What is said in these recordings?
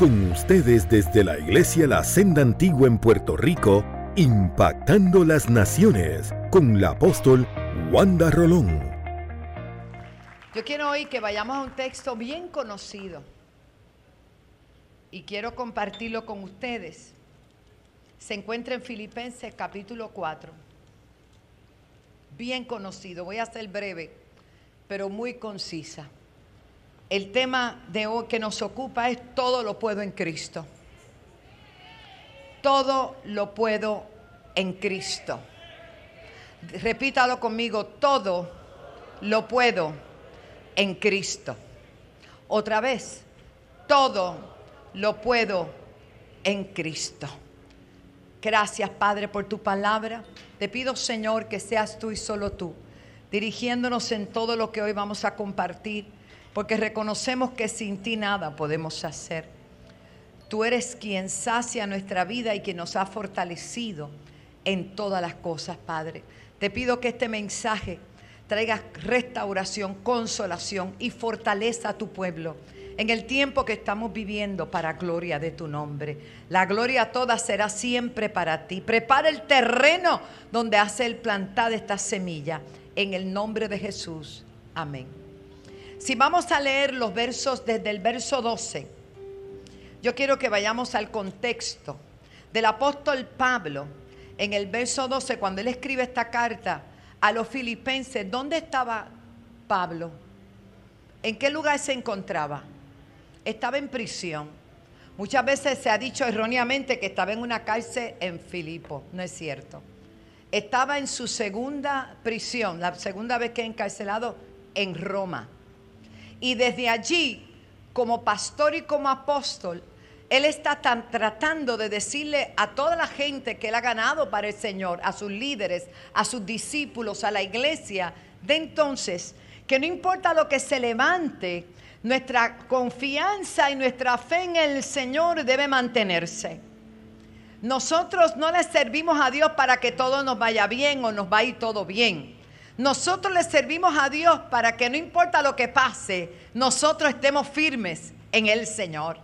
Con ustedes desde la Iglesia La Senda Antigua en Puerto Rico, impactando las naciones con la apóstol Wanda Rolón. Yo quiero hoy que vayamos a un texto bien conocido y quiero compartirlo con ustedes. Se encuentra en Filipenses capítulo 4. Bien conocido, voy a ser breve, pero muy concisa. El tema de hoy que nos ocupa es todo lo puedo en Cristo. Todo lo puedo en Cristo. Repítalo conmigo, todo lo puedo en Cristo. Otra vez, todo lo puedo en Cristo. Gracias, Padre, por tu palabra. Te pido, Señor, que seas tú y solo tú, dirigiéndonos en todo lo que hoy vamos a compartir porque reconocemos que sin ti nada podemos hacer. Tú eres quien sacia nuestra vida y quien nos ha fortalecido en todas las cosas, Padre. Te pido que este mensaje traiga restauración, consolación y fortaleza a tu pueblo en el tiempo que estamos viviendo para gloria de tu nombre. La gloria toda será siempre para ti. Prepara el terreno donde hace el plantada esta semilla. En el nombre de Jesús. Amén. Si vamos a leer los versos desde el verso 12, yo quiero que vayamos al contexto del apóstol Pablo en el verso 12, cuando él escribe esta carta a los filipenses. ¿Dónde estaba Pablo? ¿En qué lugar se encontraba? Estaba en prisión. Muchas veces se ha dicho erróneamente que estaba en una cárcel en Filipo. No es cierto. Estaba en su segunda prisión, la segunda vez que encarcelado en Roma. Y desde allí, como pastor y como apóstol, él está tratando de decirle a toda la gente que él ha ganado para el Señor, a sus líderes, a sus discípulos, a la iglesia, de entonces, que no importa lo que se levante, nuestra confianza y nuestra fe en el Señor debe mantenerse. Nosotros no le servimos a Dios para que todo nos vaya bien o nos vaya todo bien. Nosotros le servimos a Dios para que no importa lo que pase, nosotros estemos firmes en el Señor.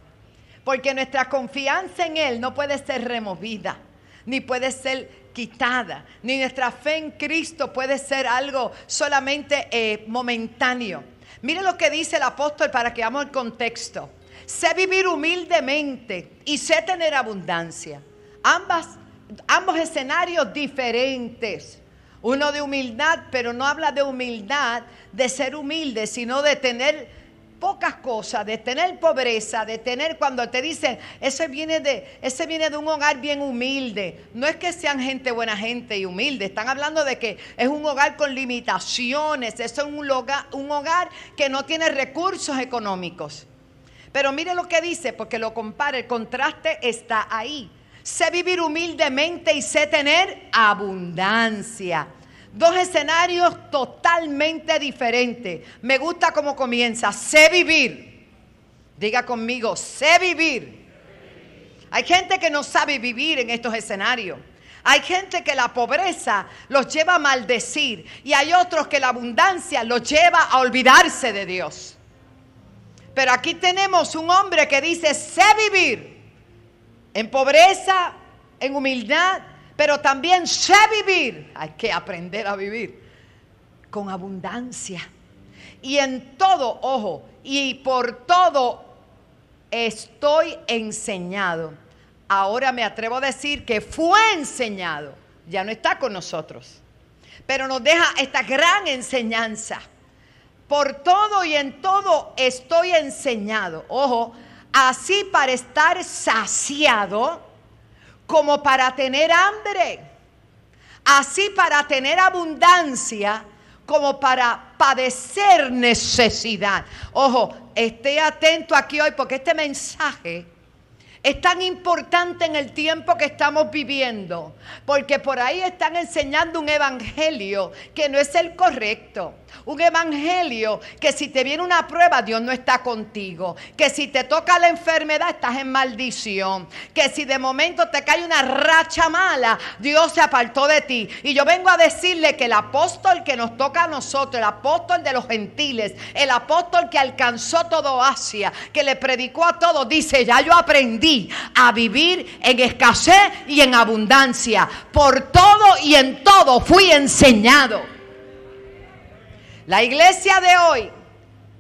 Porque nuestra confianza en Él no puede ser removida, ni puede ser quitada, ni nuestra fe en Cristo puede ser algo solamente eh, momentáneo. Mire lo que dice el apóstol para que veamos el contexto. Sé vivir humildemente y sé tener abundancia. Ambas, ambos escenarios diferentes. Uno de humildad, pero no habla de humildad, de ser humilde, sino de tener pocas cosas, de tener pobreza, de tener cuando te dicen, ese viene de ese viene de un hogar bien humilde. No es que sean gente buena gente y humilde, están hablando de que es un hogar con limitaciones, es un hogar, un hogar que no tiene recursos económicos. Pero mire lo que dice, porque lo compara, el contraste está ahí. Sé vivir humildemente y sé tener abundancia. Dos escenarios totalmente diferentes. Me gusta cómo comienza. Sé vivir. Diga conmigo, sé vivir. Hay gente que no sabe vivir en estos escenarios. Hay gente que la pobreza los lleva a maldecir y hay otros que la abundancia los lleva a olvidarse de Dios. Pero aquí tenemos un hombre que dice, sé vivir en pobreza, en humildad, pero también sé vivir. Hay que aprender a vivir con abundancia. Y en todo, ojo, y por todo estoy enseñado. Ahora me atrevo a decir que fue enseñado. Ya no está con nosotros. Pero nos deja esta gran enseñanza. Por todo y en todo estoy enseñado. Ojo, así para estar saciado como para tener hambre, así para tener abundancia como para padecer necesidad. Ojo, esté atento aquí hoy porque este mensaje es tan importante en el tiempo que estamos viviendo, porque por ahí están enseñando un evangelio que no es el correcto. Un evangelio que si te viene una prueba, Dios no está contigo. Que si te toca la enfermedad, estás en maldición. Que si de momento te cae una racha mala, Dios se apartó de ti. Y yo vengo a decirle que el apóstol que nos toca a nosotros, el apóstol de los gentiles, el apóstol que alcanzó todo Asia, que le predicó a todos, dice, ya yo aprendí a vivir en escasez y en abundancia. Por todo y en todo fui enseñado. La iglesia de hoy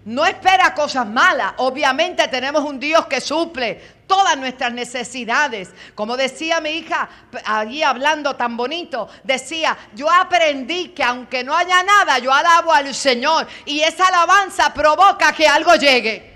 no espera cosas malas. Obviamente tenemos un Dios que suple todas nuestras necesidades. Como decía mi hija allí hablando tan bonito, decía, yo aprendí que aunque no haya nada, yo alabo al Señor. Y esa alabanza provoca que algo llegue.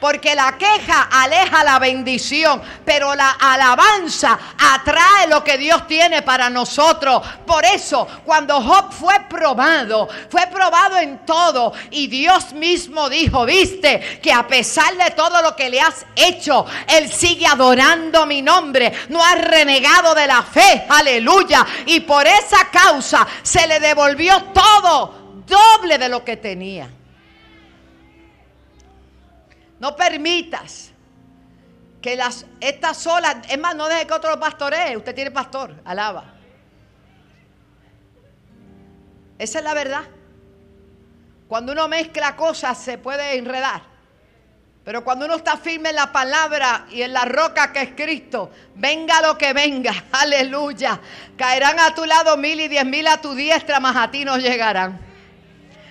Porque la queja aleja la bendición, pero la alabanza atrae lo que Dios tiene para nosotros. Por eso, cuando Job fue probado, fue probado en todo. Y Dios mismo dijo, viste, que a pesar de todo lo que le has hecho, Él sigue adorando mi nombre. No ha renegado de la fe. Aleluya. Y por esa causa se le devolvió todo, doble de lo que tenía. No permitas que las, estas olas, es más, no deje que otro lo pastoree. Usted tiene pastor, alaba. Esa es la verdad. Cuando uno mezcla cosas se puede enredar. Pero cuando uno está firme en la palabra y en la roca que es Cristo, venga lo que venga, aleluya. Caerán a tu lado mil y diez mil a tu diestra, mas a ti no llegarán.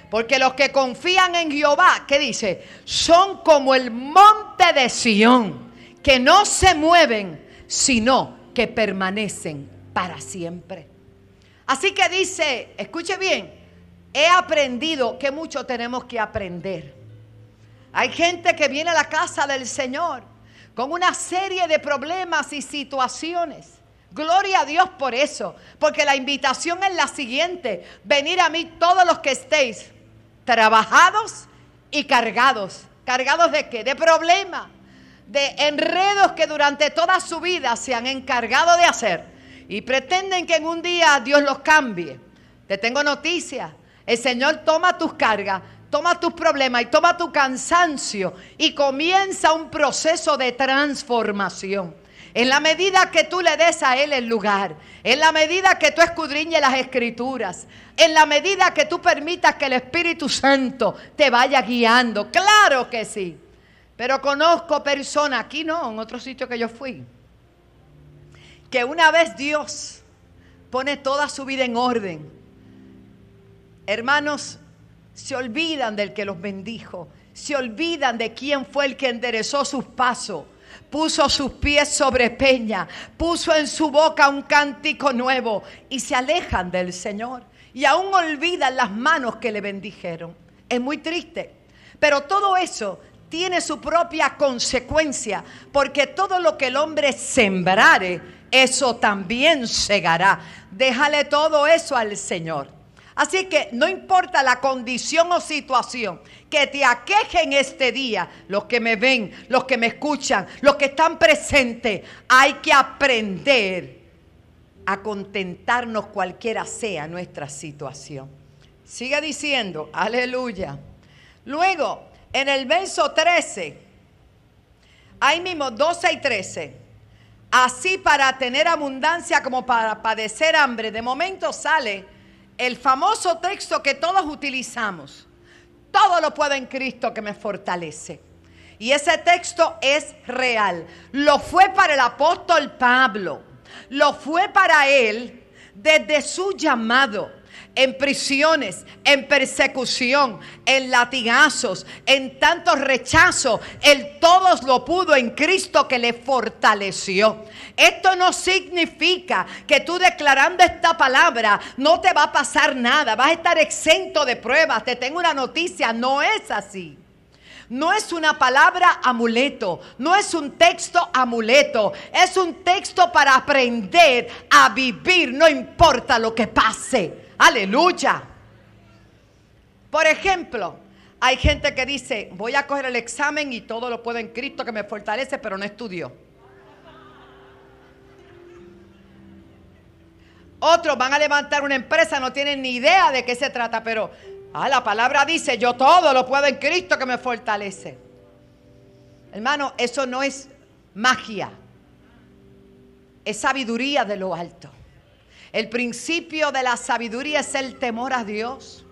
Porque los que confían en Jehová, ¿qué dice? Son como el monte de Sión, que no se mueven, sino que permanecen para siempre. Así que dice, escuche bien, he aprendido que mucho tenemos que aprender. Hay gente que viene a la casa del Señor con una serie de problemas y situaciones. Gloria a Dios por eso, porque la invitación es la siguiente, venir a mí todos los que estéis trabajados y cargados. ¿Cargados de qué? De problemas, de enredos que durante toda su vida se han encargado de hacer y pretenden que en un día Dios los cambie. Te tengo noticias. El Señor toma tus cargas, toma tus problemas y toma tu cansancio y comienza un proceso de transformación. En la medida que tú le des a Él el lugar, en la medida que tú escudriñes las escrituras, en la medida que tú permitas que el Espíritu Santo te vaya guiando. Claro que sí. Pero conozco personas, aquí no, en otro sitio que yo fui, que una vez Dios pone toda su vida en orden, hermanos, se olvidan del que los bendijo, se olvidan de quién fue el que enderezó sus pasos puso sus pies sobre peña, puso en su boca un cántico nuevo y se alejan del Señor y aún olvidan las manos que le bendijeron. Es muy triste, pero todo eso tiene su propia consecuencia, porque todo lo que el hombre sembrare, eso también segará. Déjale todo eso al Señor. Así que no importa la condición o situación que te aqueje en este día, los que me ven, los que me escuchan, los que están presentes, hay que aprender a contentarnos cualquiera sea nuestra situación. Sigue diciendo, aleluya. Luego, en el verso 13, ahí mismo 12 y 13, así para tener abundancia como para padecer hambre, de momento sale el famoso texto que todos utilizamos. Todo lo puedo en Cristo que me fortalece. Y ese texto es real. Lo fue para el apóstol Pablo. Lo fue para él desde su llamado en prisiones, en persecución, en latigazos, en tantos rechazos. Él todos lo pudo en Cristo que le fortaleció. Esto no significa que tú declarando esta palabra no te va a pasar nada, vas a estar exento de pruebas. Te tengo una noticia, no es así. No es una palabra amuleto, no es un texto amuleto, es un texto para aprender a vivir, no importa lo que pase. Aleluya. Por ejemplo, hay gente que dice, voy a coger el examen y todo lo puedo en Cristo que me fortalece, pero no estudió. Otros van a levantar una empresa, no tienen ni idea de qué se trata, pero ah, la palabra dice, yo todo lo puedo en Cristo que me fortalece. Hermano, eso no es magia, es sabiduría de lo alto. El principio de la sabiduría es el temor a Dios.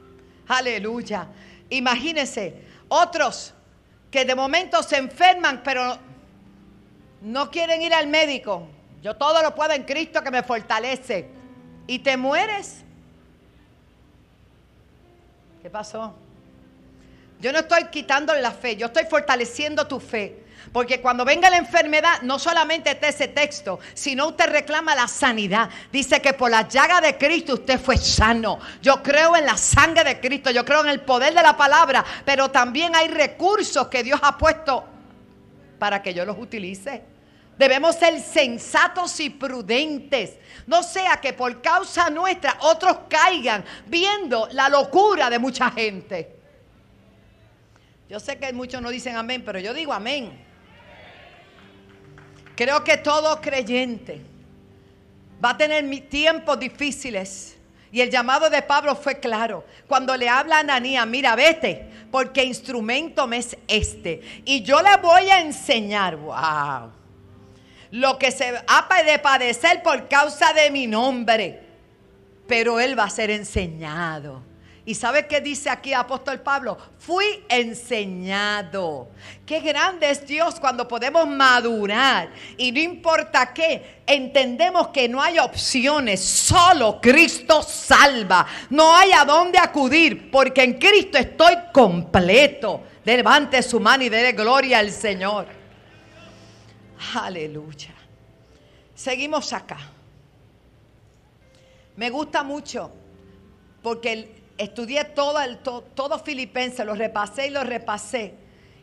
Aleluya. Imagínense, otros que de momento se enferman, pero no quieren ir al médico. Yo todo lo puedo en Cristo que me fortalece. Y te mueres. ¿Qué pasó? Yo no estoy quitándole la fe, yo estoy fortaleciendo tu fe. Porque cuando venga la enfermedad, no solamente está ese texto, sino usted reclama la sanidad. Dice que por la llaga de Cristo usted fue sano. Yo creo en la sangre de Cristo, yo creo en el poder de la palabra, pero también hay recursos que Dios ha puesto para que yo los utilice. Debemos ser sensatos y prudentes. No sea que por causa nuestra otros caigan viendo la locura de mucha gente. Yo sé que muchos no dicen amén, pero yo digo amén. Creo que todo creyente va a tener tiempos difíciles. Y el llamado de Pablo fue claro. Cuando le habla a Ananías, mira, vete, porque instrumento me es este. Y yo le voy a enseñar, wow, lo que se ha de padecer por causa de mi nombre. Pero él va a ser enseñado. ¿Y sabe qué dice aquí apóstol Pablo? Fui enseñado. Qué grande es Dios cuando podemos madurar. Y no importa qué, entendemos que no hay opciones. Solo Cristo salva. No hay a dónde acudir porque en Cristo estoy completo. Levante su mano y dé gloria al Señor. Aleluya. Seguimos acá. Me gusta mucho porque el, estudié todo, el, todo, Filipenses, lo repasé y lo repasé.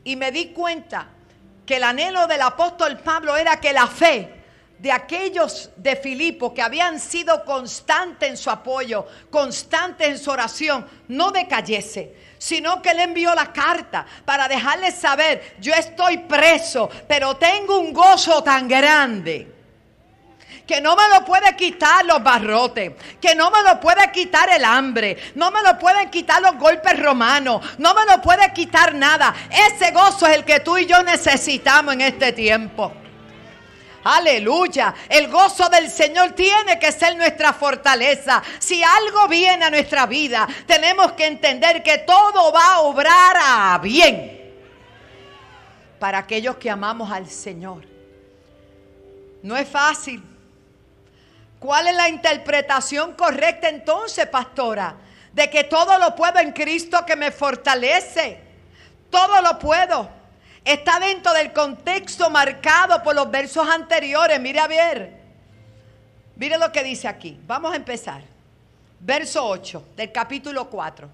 Y me di cuenta que el anhelo del apóstol Pablo era que la fe de aquellos de Filipo que habían sido constantes en su apoyo, constantes en su oración, no decayese, sino que le envió la carta para dejarles saber, yo estoy preso, pero tengo un gozo tan grande que no me lo puede quitar los barrotes, que no me lo puede quitar el hambre, no me lo pueden quitar los golpes romanos, no me lo puede quitar nada. Ese gozo es el que tú y yo necesitamos en este tiempo. Aleluya. El gozo del Señor tiene que ser nuestra fortaleza. Si algo viene a nuestra vida, tenemos que entender que todo va a obrar a bien para aquellos que amamos al Señor. No es fácil. ¿Cuál es la interpretación correcta entonces, pastora? De que todo lo puedo en Cristo que me fortalece. Todo lo puedo. Está dentro del contexto marcado por los versos anteriores. Mire a ver. Mire lo que dice aquí. Vamos a empezar. Verso 8 del capítulo 4.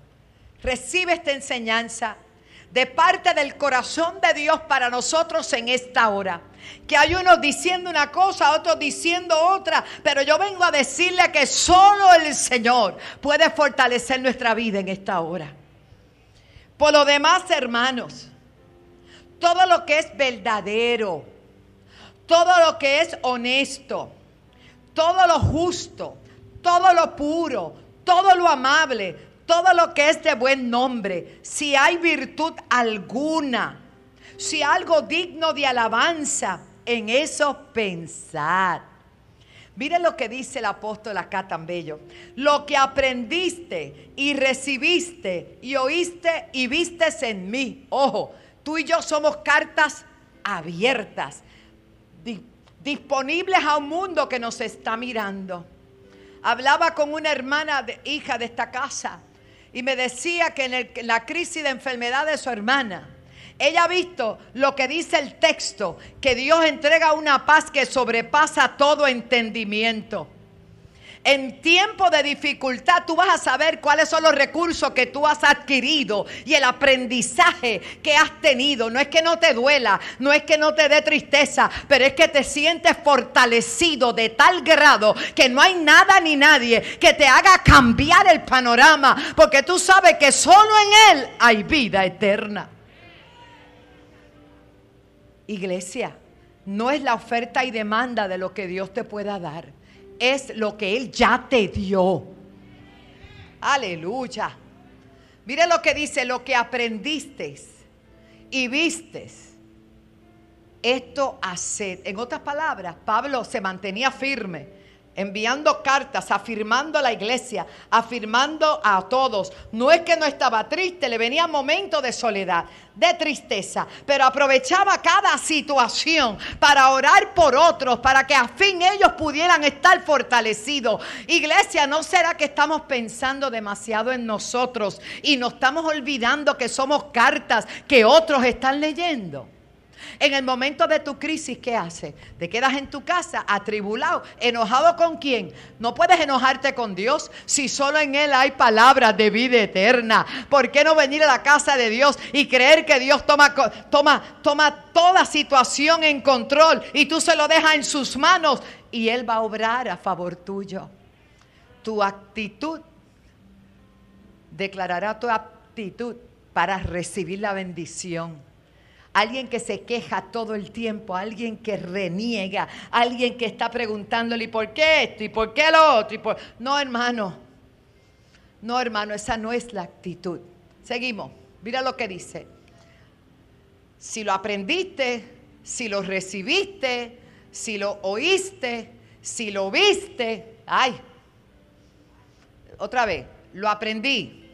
Recibe esta enseñanza de parte del corazón de Dios para nosotros en esta hora. Que hay unos diciendo una cosa, otros diciendo otra, pero yo vengo a decirle que solo el Señor puede fortalecer nuestra vida en esta hora. Por lo demás, hermanos, todo lo que es verdadero, todo lo que es honesto, todo lo justo, todo lo puro, todo lo amable, todo lo que es de buen nombre, si hay virtud alguna, si algo digno de alabanza, en eso pensar. Mire lo que dice el apóstol acá tan bello. Lo que aprendiste y recibiste y oíste y vistes en mí. Ojo, tú y yo somos cartas abiertas, disponibles a un mundo que nos está mirando. Hablaba con una hermana hija de esta casa y me decía que en, la crisis de enfermedad de su hermana, ella ha visto lo que dice el texto, que Dios entrega una paz que sobrepasa todo entendimiento. En tiempo de dificultad tú vas a saber cuáles son los recursos que tú has adquirido y el aprendizaje que has tenido. No es que no te duela, no es que no te dé tristeza, pero es que te sientes fortalecido de tal grado que no hay nada ni nadie que te haga cambiar el panorama, porque tú sabes que solo en Él hay vida eterna. Iglesia, no es la oferta y demanda de lo que Dios te pueda dar es lo que Él ya te dio. Aleluya. Mire lo que dice, lo que aprendiste y vistes. Esto hacer. En otras palabras, Pablo se mantenía firme enviando cartas, afirmando a la iglesia, afirmando a todos. No es que no estaba triste, le venía momentos de soledad, de tristeza, pero aprovechaba cada situación para orar por otros, para que a fin ellos pudieran estar fortalecidos. Iglesia, ¿no será que estamos pensando demasiado en nosotros y nos estamos olvidando que somos cartas que otros están leyendo? En el momento de tu crisis, ¿qué haces? Te quedas en tu casa atribulado, enojado con quién? No puedes enojarte con Dios si solo en Él hay palabras de vida eterna. ¿Por qué no venir a la casa de Dios y creer que Dios toma, toma, toma toda situación en control y tú se lo dejas en sus manos y Él va a obrar a favor tuyo? Tu actitud declarará tu aptitud para recibir la bendición alguien que se queja todo el tiempo, alguien que reniega, alguien que está preguntándole, ¿y por qué esto? ¿Y por qué lo otro? No, hermano, no, hermano, esa no es la actitud. Seguimos, mira lo que dice. Si lo aprendiste, si lo recibiste, si lo oíste, si lo viste, ay, otra vez, lo aprendí.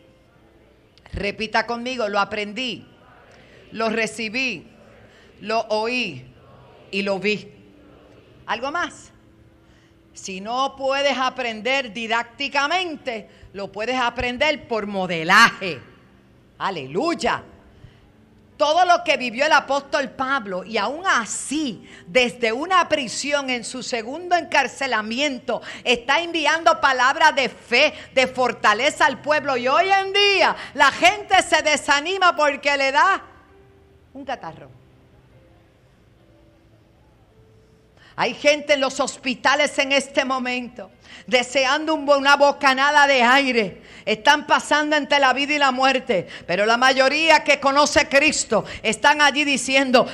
Repita conmigo, lo aprendí lo recibí, lo oí y lo vi. ¿Algo más? Si no puedes aprender didácticamente, lo puedes aprender por modelaje. Aleluya. Todo lo que vivió el apóstol Pablo y aún así, desde una prisión en su segundo encarcelamiento, está enviando palabras de fe, de fortaleza al pueblo. Y hoy en día la gente se desanima porque le da un catarro. Hay gente en los hospitales en este momento deseando una bocanada de aire. Están pasando entre la vida y la muerte. Pero la mayoría que conoce a Cristo están allí diciendo,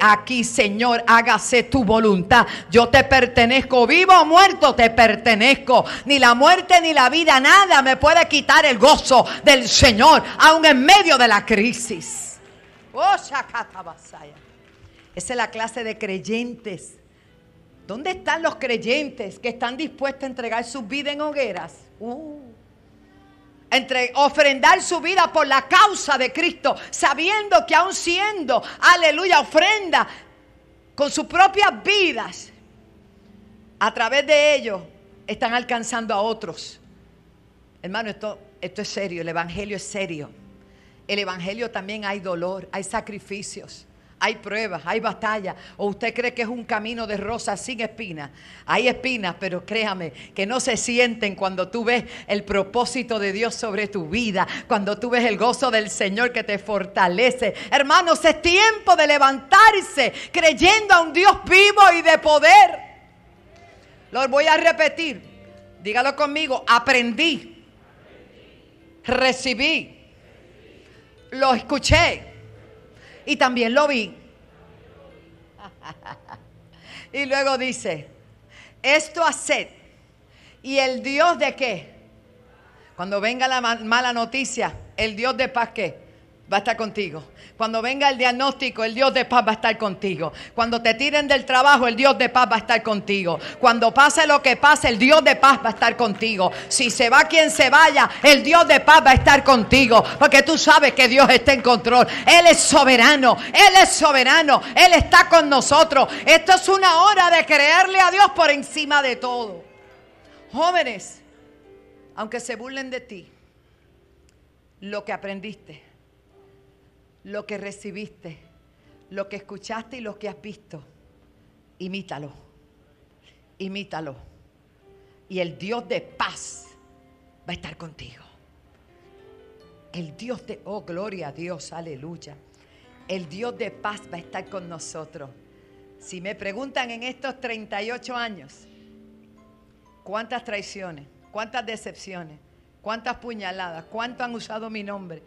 aquí Señor, hágase tu voluntad. Yo te pertenezco, vivo o muerto, te pertenezco. Ni la muerte ni la vida, nada me puede quitar el gozo del Señor, aun en medio de la crisis. Oh, Esa es la clase de creyentes. ¿Dónde están los creyentes que están dispuestos a entregar su vida en hogueras? Uh. Entre ofrendar su vida por la causa de Cristo, sabiendo que aún siendo, aleluya, ofrenda con sus propias vidas, a través de ellos están alcanzando a otros. Hermano, esto, esto es serio, el Evangelio es serio el Evangelio también hay dolor, hay sacrificios, hay pruebas, hay batallas. ¿O usted cree que es un camino de rosas sin espinas? Hay espinas, pero créame que no se sienten cuando tú ves el propósito de Dios sobre tu vida, cuando tú ves el gozo del Señor que te fortalece. Hermanos, es tiempo de levantarse creyendo a un Dios vivo y de poder. Lo voy a repetir. Dígalo conmigo. Aprendí. Recibí lo escuché y también lo vi. y luego dice, esto haced. ¿Y el Dios de qué? Cuando venga la mala noticia, el Dios de paz qué? va a estar contigo. Cuando venga el diagnóstico, el Dios de paz va a estar contigo. Cuando te tiren del trabajo, el Dios de paz va a estar contigo. Cuando pase lo que pase, el Dios de paz va a estar contigo. Si se va quien se vaya, el Dios de paz va a estar contigo. Porque tú sabes que Dios está en control. Él es soberano. Él es soberano. Él está con nosotros. Esto es una hora de creerle a Dios por encima de todo. Jóvenes, aunque se burlen de ti, lo que aprendiste lo que recibiste, lo que escuchaste y lo que has visto. Imítalo, imítalo. Y el Dios de paz va a estar contigo. El Dios de, oh gloria a Dios, aleluya. El Dios de paz va a estar con nosotros. Si me preguntan en estos 38 años, ¿cuántas traiciones? ¿Cuántas decepciones? ¿Cuántas puñaladas? ¿Cuánto han usado mi nombre?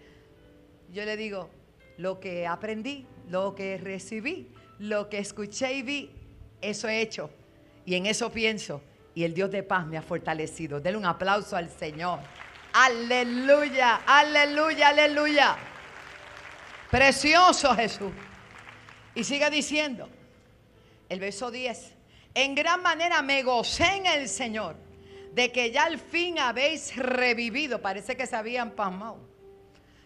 Yo le digo, lo que aprendí, lo que recibí, lo que escuché y vi, eso he hecho. Y en eso pienso. y el Dios de paz me ha fortalecido. Denle un aplauso al Señor. Aleluya, aleluya, aleluya. Precioso Jesús. Y sigue diciendo, el verso 10, en gran manera me gocé en el Señor de que ya al fin habéis revivido. Parece que se habían pasmado.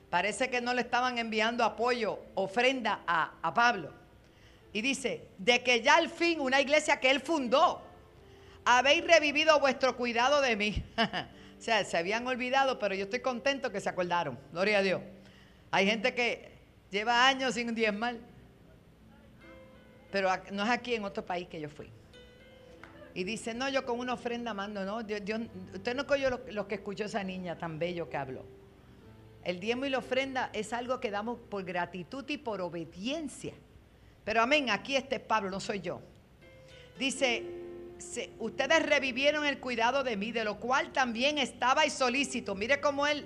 Parece que no le estaban enviando apoyo, ofrenda a, a Pablo. Y dice, de que ya al fin una iglesia que él fundó, habéis revivido vuestro cuidado de mí. o sea, se habían olvidado, pero yo estoy contento que se acordaron. Gloria a Dios. Hay gente que lleva años sin diezmar. Pero no es aquí en otro país que yo fui. Y dice, no, yo con una ofrenda mando, no. usted no cogió lo, que escuchó esa niña tan bello que habló. El diezmo y la ofrenda es algo que damos por gratitud y por obediencia. Pero amén, aquí este Pablo, no soy yo. Dice, ustedes revivieron el cuidado de mí, de lo cual también estaba y solícito. Mire cómo él,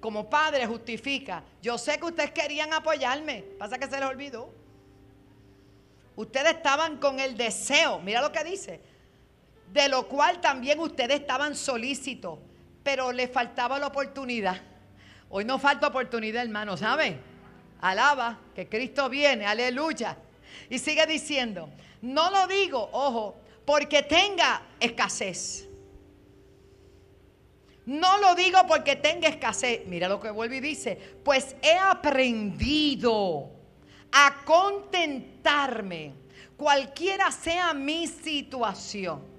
como padre, justifica. Yo sé que ustedes querían apoyarme, pasa que se les olvidó. Ustedes estaban con el deseo, mira lo que dice, de lo cual también ustedes estaban solícitos, pero les faltaba la oportunidad. Hoy no falta oportunidad, hermano, ¿sabe? Alaba que Cristo viene, aleluya. Y sigue diciendo, no lo digo, ojo, porque tenga escasez. No lo digo porque tenga escasez. Mira lo que vuelve y dice, pues he aprendido a contentarme, cualquiera sea mi situación.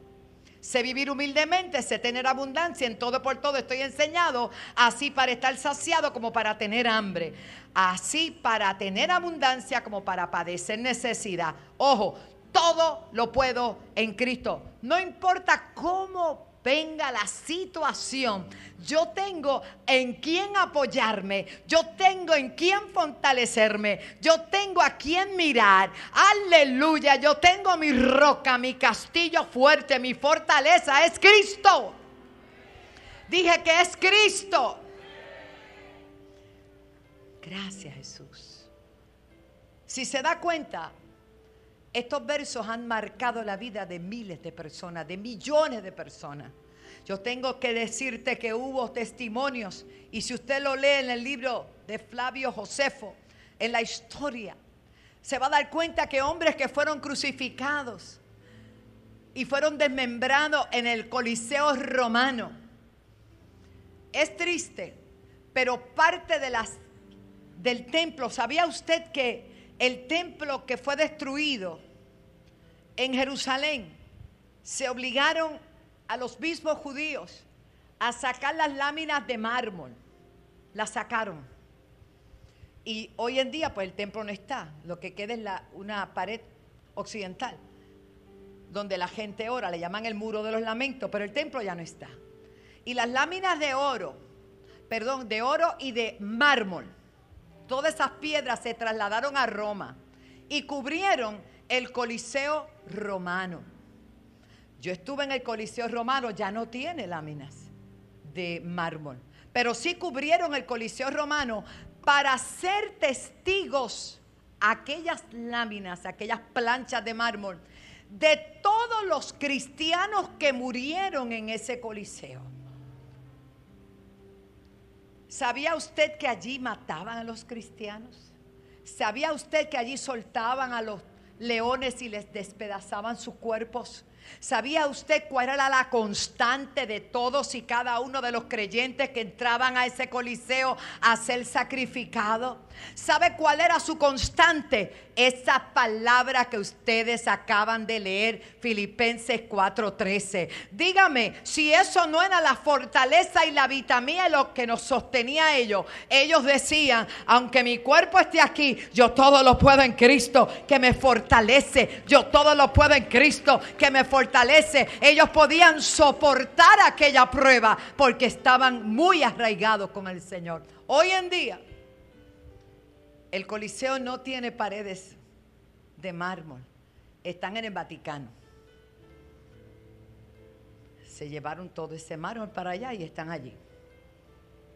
Sé vivir humildemente, sé tener abundancia, en todo por todo estoy enseñado, así para estar saciado como para tener hambre, así para tener abundancia como para padecer necesidad. Ojo, todo lo puedo en Cristo. No importa cómo venga la situación, yo tengo en quién apoyarme, yo tengo en quién fortalecerme, yo tengo a quién mirar. Aleluya, yo tengo mi roca, mi castillo fuerte, mi fortaleza es Cristo. Dije que es Cristo. Gracias Jesús. Si se da cuenta, estos versos han marcado la vida de miles de personas, de millones de personas. Yo tengo que decirte que hubo testimonios y si usted lo lee en el libro de Flavio Josefo, en la historia, se va a dar cuenta que hombres que fueron crucificados y fueron desmembrados en el Coliseo romano. Es triste, pero parte de las del templo, ¿sabía usted que el templo que fue destruido en Jerusalén, se obligaron a los mismos judíos a sacar las láminas de mármol. Las sacaron. Y hoy en día, pues el templo no está. Lo que queda es la, una pared occidental, donde la gente ora, le llaman el muro de los lamentos, pero el templo ya no está. Y las láminas de oro, perdón, de oro y de mármol, todas esas piedras se trasladaron a Roma y cubrieron el Coliseo romano. Yo estuve en el Coliseo romano, ya no tiene láminas de mármol, pero sí cubrieron el Coliseo romano para ser testigos aquellas láminas, aquellas planchas de mármol de todos los cristianos que murieron en ese Coliseo. ¿Sabía usted que allí mataban a los cristianos? ¿Sabía usted que allí soltaban a los leones y les despedazaban sus cuerpos? ¿Sabía usted cuál era la constante de todos y cada uno de los creyentes que entraban a ese coliseo a ser sacrificado? ¿Sabe cuál era su constante? Esa palabra que ustedes acaban de leer, Filipenses 4:13. Dígame, si eso no era la fortaleza y la vitamina lo que nos sostenía a ellos. Ellos decían, aunque mi cuerpo esté aquí, yo todo lo puedo en Cristo que me fortalece. Yo todo lo puedo en Cristo que me fortalece. Ellos podían soportar aquella prueba porque estaban muy arraigados con el Señor. Hoy en día, el Coliseo no tiene paredes de mármol. Están en el Vaticano. Se llevaron todo ese mármol para allá y están allí.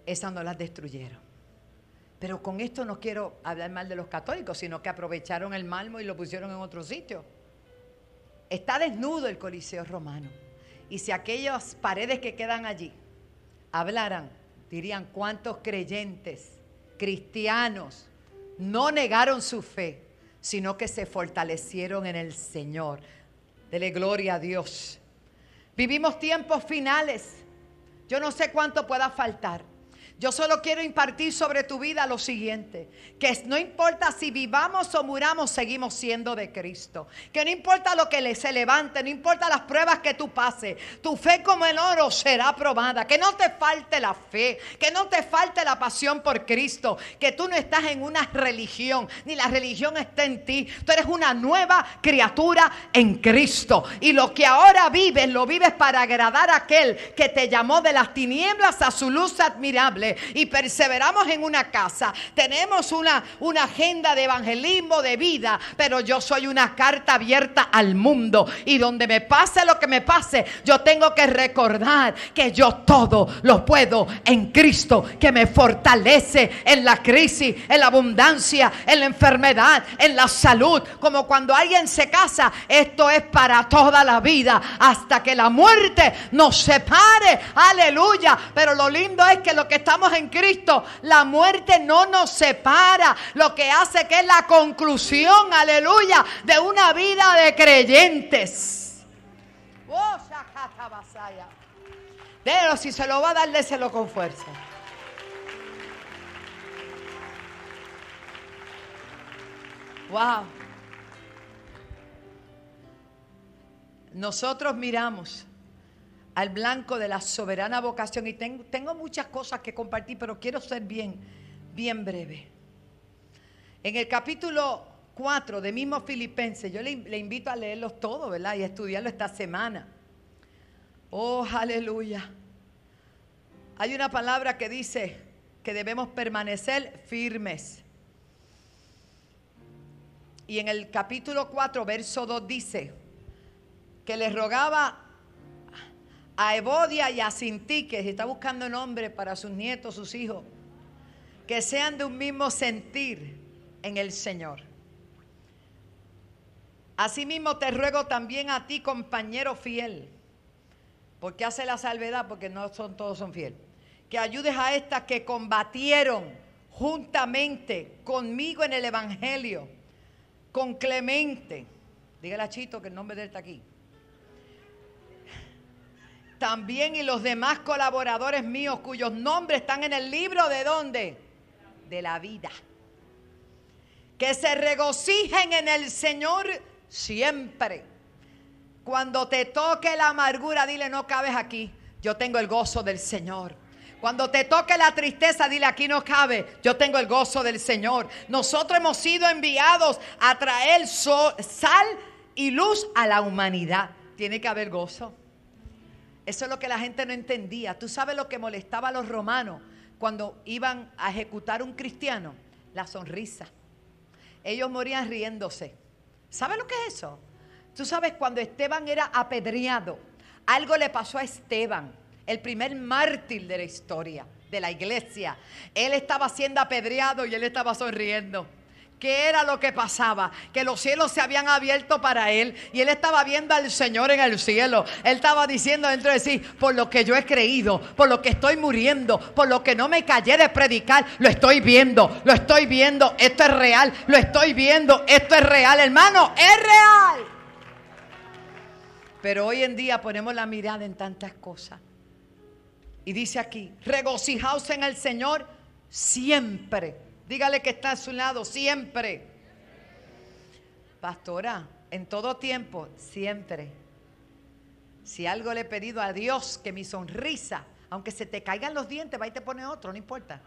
Esas no las destruyeron. Pero con esto no quiero hablar mal de los católicos, sino que aprovecharon el mármol y lo pusieron en otro sitio. Está desnudo el Coliseo romano. Y si aquellas paredes que quedan allí hablaran, dirían cuántos creyentes, cristianos, no negaron su fe, sino que se fortalecieron en el Señor. Dele gloria a Dios. Vivimos tiempos finales. Yo no sé cuánto pueda faltar. Yo solo quiero impartir sobre tu vida lo siguiente, que no importa si vivamos o muramos, seguimos siendo de Cristo. Que no importa lo que se levante, no importa las pruebas que tú pases, tu fe como el oro será probada. Que no te falte la fe, que no te falte la pasión por Cristo, que tú no estás en una religión, ni la religión está en ti. Tú eres una nueva criatura en Cristo. Y lo que ahora vives, lo vives para agradar a aquel que te llamó de las tinieblas a su luz admirable y perseveramos en una casa. Tenemos una, una agenda de evangelismo, de vida, pero yo soy una carta abierta al mundo. Y donde me pase lo que me pase, yo tengo que recordar que yo todo lo puedo en Cristo, que me fortalece en la crisis, en la abundancia, en la enfermedad, en la salud. Como cuando alguien se casa, esto es para toda la vida, hasta que la muerte nos separe. Aleluya. Pero lo lindo es que lo que en Cristo, la muerte no nos separa. Lo que hace que es la conclusión, aleluya, de una vida de creyentes. Oh, Pero si se lo va a dar, déselo con fuerza. Wow. Nosotros miramos al blanco de la soberana vocación. Y tengo, muchas cosas que compartir, pero quiero ser bien, bien breve. En el capítulo 4 de mismo Filipenses, yo le, le invito a leerlos todos, ¿verdad? Y a estudiarlo esta semana. Oh, aleluya. Hay una palabra que dice que debemos permanecer firmes. Y en el capítulo 4, verso 2 dice que le rogaba a Evodia y a Sintique, si está buscando nombre para sus nietos, sus hijos, que sean de un mismo sentir en el Señor. Asimismo te ruego también a ti, compañero fiel, porque hace la salvedad, porque no son todos son fieles, que ayudes a estas que combatieron juntamente conmigo en el Evangelio, con Clemente. Dígale a Chito que el nombre de él está aquí también y los demás colaboradores míos cuyos nombres están en el libro de dónde? De la vida. Que se regocijen en el Señor siempre. Cuando te toque la amargura, dile, no cabes aquí. Yo tengo el gozo del Señor. Cuando te toque la tristeza, dile, aquí no cabe. Yo tengo el gozo del Señor. Nosotros hemos sido enviados a traer sal y luz a la humanidad. Tiene que haber gozo. Eso es lo que la gente no entendía. ¿Tú sabes lo que molestaba a los romanos cuando iban a ejecutar un cristiano? La sonrisa. Ellos morían riéndose. ¿Sabes lo que es eso? Tú sabes cuando Esteban era apedreado, algo le pasó a Esteban, el primer mártir de la historia de la iglesia. Él estaba siendo apedreado y él estaba sonriendo. ¿Qué era lo que pasaba? Que los cielos se habían abierto para él y él estaba viendo al Señor en el cielo. Él estaba diciendo dentro de sí, por lo que yo he creído, por lo que estoy muriendo, por lo que no me callé de predicar, lo estoy viendo, lo estoy viendo, esto es real, lo estoy viendo, esto es real, hermano, es real. Pero hoy en día ponemos la mirada en tantas cosas. Y dice aquí, regocijaos en el Señor siempre. Dígale que está a su lado siempre. Pastora, en todo tiempo, siempre. Si algo le he pedido a Dios, que mi sonrisa, aunque se te caigan los dientes, va y te pone otro, no importa.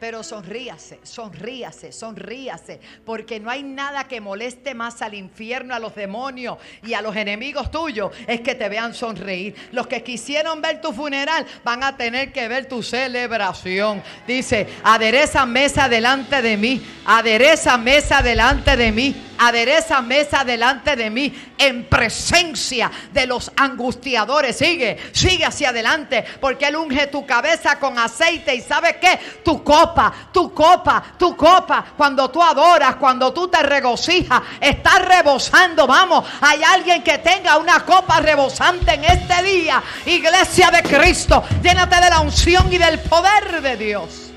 Pero sonríase, sonríase, sonríase, porque no hay nada que moleste más al infierno, a los demonios y a los enemigos tuyos, es que te vean sonreír. Los que quisieron ver tu funeral van a tener que ver tu celebración. Dice, adereza mesa delante de mí, adereza mesa delante de mí adereza mesa delante de mí en presencia de los angustiadores. Sigue, sigue hacia adelante, porque Él unge tu cabeza con aceite y sabe qué, tu copa, tu copa, tu copa, cuando tú adoras, cuando tú te regocijas, estás rebosando. Vamos, hay alguien que tenga una copa rebosante en este día. Iglesia de Cristo, llénate de la unción y del poder de Dios.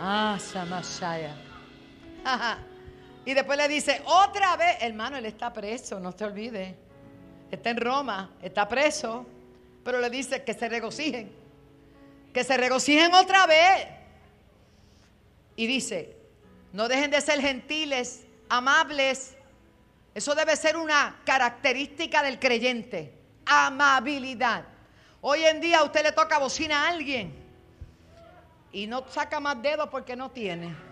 Ah, Samashaya. Y después le dice, otra vez, hermano, él está preso, no te olvides. Está en Roma, está preso. Pero le dice que se regocijen. Que se regocijen otra vez. Y dice, no dejen de ser gentiles, amables. Eso debe ser una característica del creyente. Amabilidad. Hoy en día usted le toca bocina a alguien. Y no saca más dedos porque no tiene.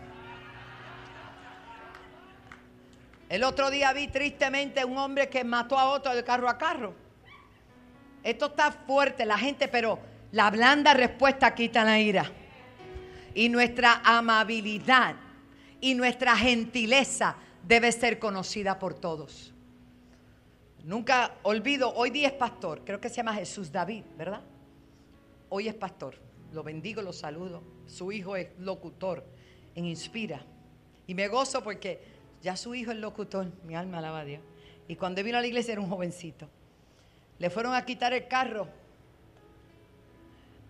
El otro día vi tristemente un hombre que mató a otro de carro a carro. Esto está fuerte, la gente, pero la blanda respuesta quita la ira. Y nuestra amabilidad y nuestra gentileza debe ser conocida por todos. Nunca olvido, hoy día es pastor, creo que se llama Jesús David, ¿verdad? Hoy es pastor, lo bendigo, lo saludo. Su hijo es locutor en Inspira. Y me gozo porque ya su hijo es locutor, mi alma alaba a Dios. Y cuando vino a la iglesia era un jovencito. Le fueron a quitar el carro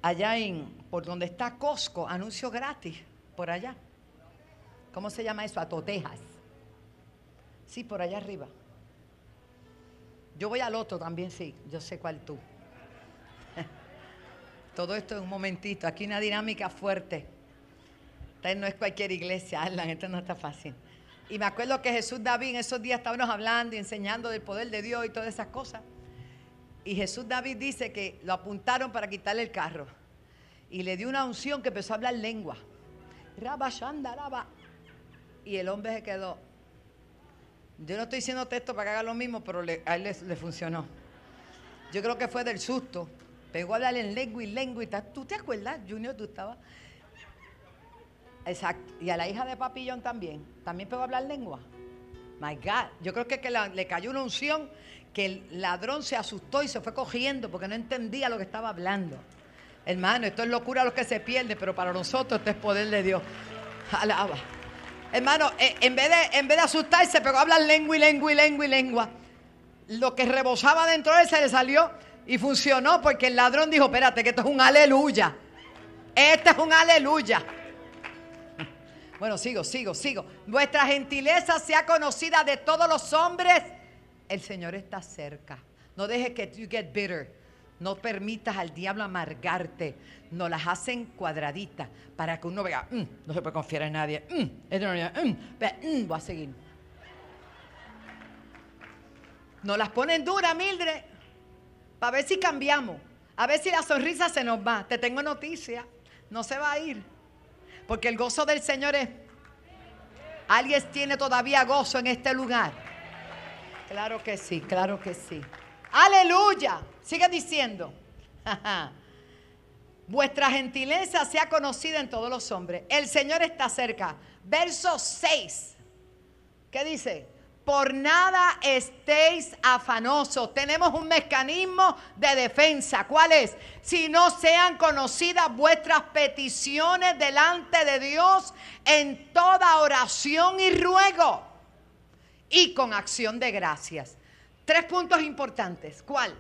allá en, por donde está Costco, anuncio gratis, por allá. ¿Cómo se llama eso? A Totejas. Sí, por allá arriba. Yo voy al otro también, sí, yo sé cuál tú. Todo esto en un momentito. Aquí una dinámica fuerte. Esta no es cualquier iglesia, Alan, esto no está fácil. Y me acuerdo que Jesús David en esos días estábamos hablando y enseñando del poder de Dios y todas esas cosas. Y Jesús David dice que lo apuntaron para quitarle el carro. Y le dio una unción que empezó a hablar lengua. Y el hombre se quedó. Yo no estoy diciendo texto para que haga lo mismo, pero a él le, funcionó. Yo creo que fue del susto. Pegó a hablar en lengua y lengua y tal. ¿Tú te acuerdas, Junior? Tú estabas. Exacto. Y a la hija de Papillón también. También pegó a hablar lengua. My God. Yo creo que, le cayó una unción que el ladrón se asustó y se fue cogiendo porque no entendía lo que estaba hablando. Hermano, esto es locura a los que se pierden, pero para nosotros esto es poder de Dios. Alaba. Hermano, eh, en vez, de, en vez de asustarse, pegó a hablar lengua y lengua y lengua y lengua. Lo que rebosaba dentro de él se le salió y funcionó porque el ladrón dijo, espérate, que esto es un aleluya. Este es un aleluya. Bueno, sigo, sigo, sigo. Vuestra gentileza sea conocida de todos los hombres. El Señor está cerca. No dejes que you get bitter. No permitas al diablo amargarte. No las hacen cuadraditas para que uno vea, mm, no se puede confiar en nadie. Mm, mm, voy a seguir. No las ponen duras, Mildred, para ver si cambiamos. A ver si la sonrisa se nos va. Te tengo noticia. No se va a ir. Porque el gozo del Señor es... ¿Alguien tiene todavía gozo en este lugar? Claro que sí, claro que sí. Aleluya. Sigue diciendo. Vuestra gentileza sea conocida en todos los hombres. El Señor está cerca. Verso 6. ¿Qué dice? Por nada estéis afanosos. Tenemos un mecanismo de defensa. ¿Cuál es? Si no sean conocidas vuestras peticiones delante de Dios en toda oración y ruego y con acción de gracias. Tres puntos importantes. ¿Cuál?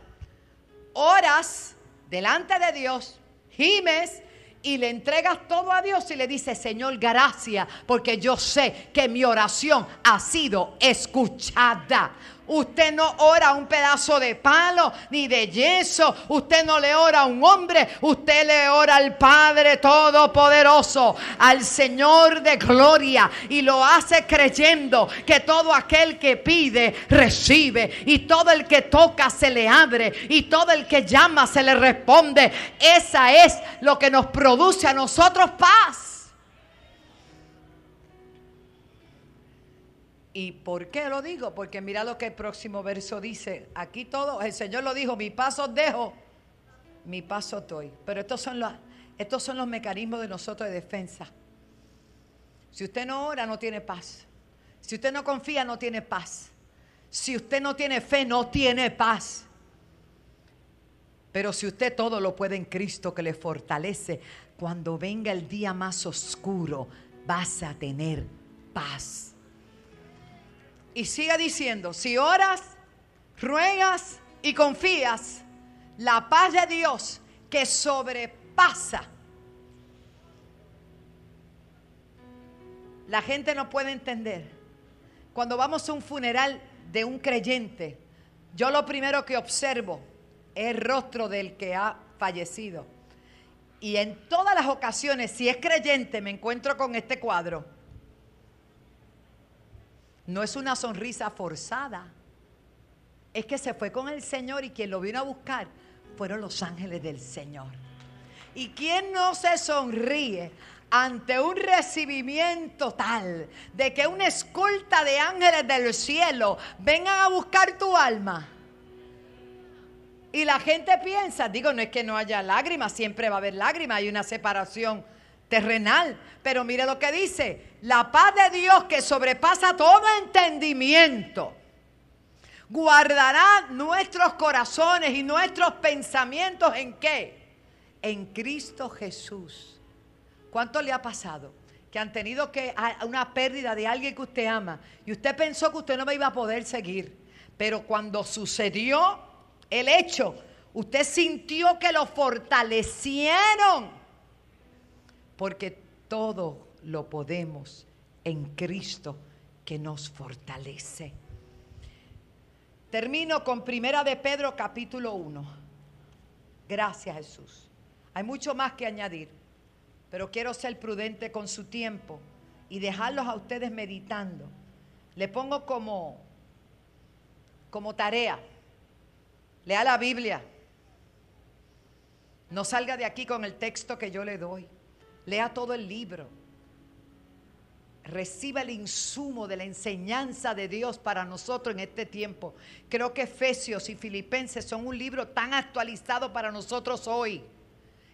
Oras delante de Dios, gimes y le entregas todo a Dios y le dices, Señor, gracias, porque yo sé que mi oración ha sido escuchada. Usted no ora a un pedazo de palo ni de yeso. Usted no le ora a un hombre. Usted le ora al Padre Todopoderoso, al Señor de gloria. Y lo hace creyendo que todo aquel que pide, recibe. Y todo el que toca se le abre. Y todo el que llama se le responde. Esa es lo que nos produce a nosotros paz. ¿Y por qué lo digo? Porque mira lo que el próximo verso dice. Aquí todo, el Señor lo dijo, mi paso dejo, mi paso doy. Pero estos son, los, estos son los mecanismos de nosotros de defensa. Si usted no ora, no tiene paz. Si usted no confía, no tiene paz. Si usted no tiene fe, no tiene paz. Pero si usted todo lo puede en Cristo que le fortalece, cuando venga el día más oscuro, vas a tener paz. Y siga diciendo, si oras, ruegas y confías, la paz de Dios que sobrepasa. La gente no puede entender. Cuando vamos a un funeral de un creyente, yo lo primero que observo es el rostro del que ha fallecido. Y en todas las ocasiones, si es creyente, me encuentro con este cuadro. No es una sonrisa forzada. Es que se fue con el Señor y quien lo vino a buscar fueron los ángeles del Señor. ¿Y quién no se sonríe ante un recibimiento tal de que una escolta de ángeles del cielo vengan a buscar tu alma? Y la gente piensa, digo, no es que no haya lágrimas, siempre va a haber lágrimas, hay una separación terrenal. Pero mire lo que dice, la paz de Dios que sobrepasa todo entendimiento, guardará nuestros corazones y nuestros pensamientos en qué? En Cristo Jesús. ¿Cuánto le ha pasado? Que han tenido que una pérdida de alguien que usted ama y usted pensó que usted no me iba a poder seguir. Pero cuando sucedió el hecho, usted sintió que lo fortalecieron porque todo lo podemos en Cristo que nos fortalece. Termino con Primera de Pedro capítulo 1. Gracias Jesús. Hay mucho más que añadir, pero quiero ser prudente con su tiempo y dejarlos a ustedes meditando. Le pongo como como tarea. Lea la Biblia. No salga de aquí con el texto que yo le doy. Lea todo el libro. Reciba el insumo de la enseñanza de Dios para nosotros en este tiempo. Creo que Efesios y Filipenses son un libro tan actualizado para nosotros hoy,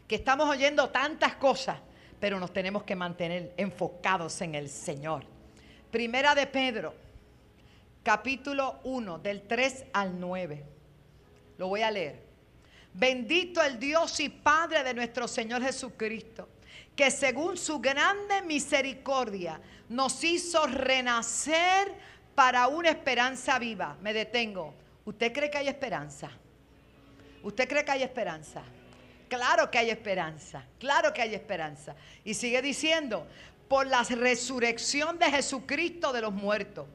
que estamos oyendo tantas cosas, pero nos tenemos que mantener enfocados en el Señor. Primera de Pedro, capítulo 1, del 3 al 9. Lo voy a leer. Bendito el Dios y Padre de nuestro Señor Jesucristo que según su grande misericordia nos hizo renacer para una esperanza viva. Me detengo. ¿Usted cree que hay esperanza? ¿Usted cree que hay esperanza? Claro que hay esperanza, claro que hay esperanza. Y sigue diciendo, por la resurrección de Jesucristo de los muertos,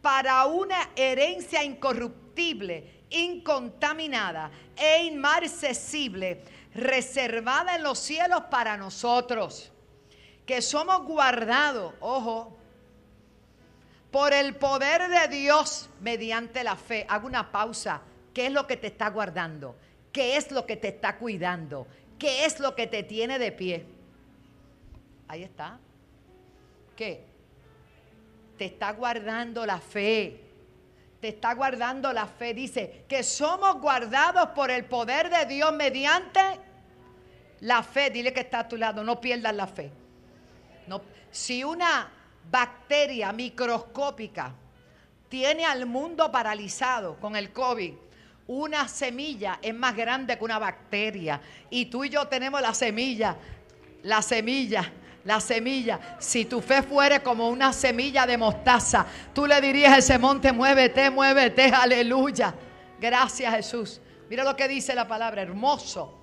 para una herencia incorruptible, incontaminada e inmarcesible reservada en los cielos para nosotros, que somos guardados, ojo, por el poder de Dios mediante la fe. Hago una pausa. ¿Qué es lo que te está guardando? ¿Qué es lo que te está cuidando? ¿Qué es lo que te tiene de pie? Ahí está. ¿Qué? Te está guardando la fe. Te está guardando la fe. Dice que somos guardados por el poder de Dios mediante la fe, dile que está a tu lado, no pierdas la fe. No, si una bacteria microscópica tiene al mundo paralizado con el COVID, una semilla es más grande que una bacteria. Y tú y yo tenemos la semilla, la semilla, la semilla. Si tu fe fuere como una semilla de mostaza, tú le dirías a ese monte, muévete, muévete, aleluya. Gracias Jesús. Mira lo que dice la palabra, hermoso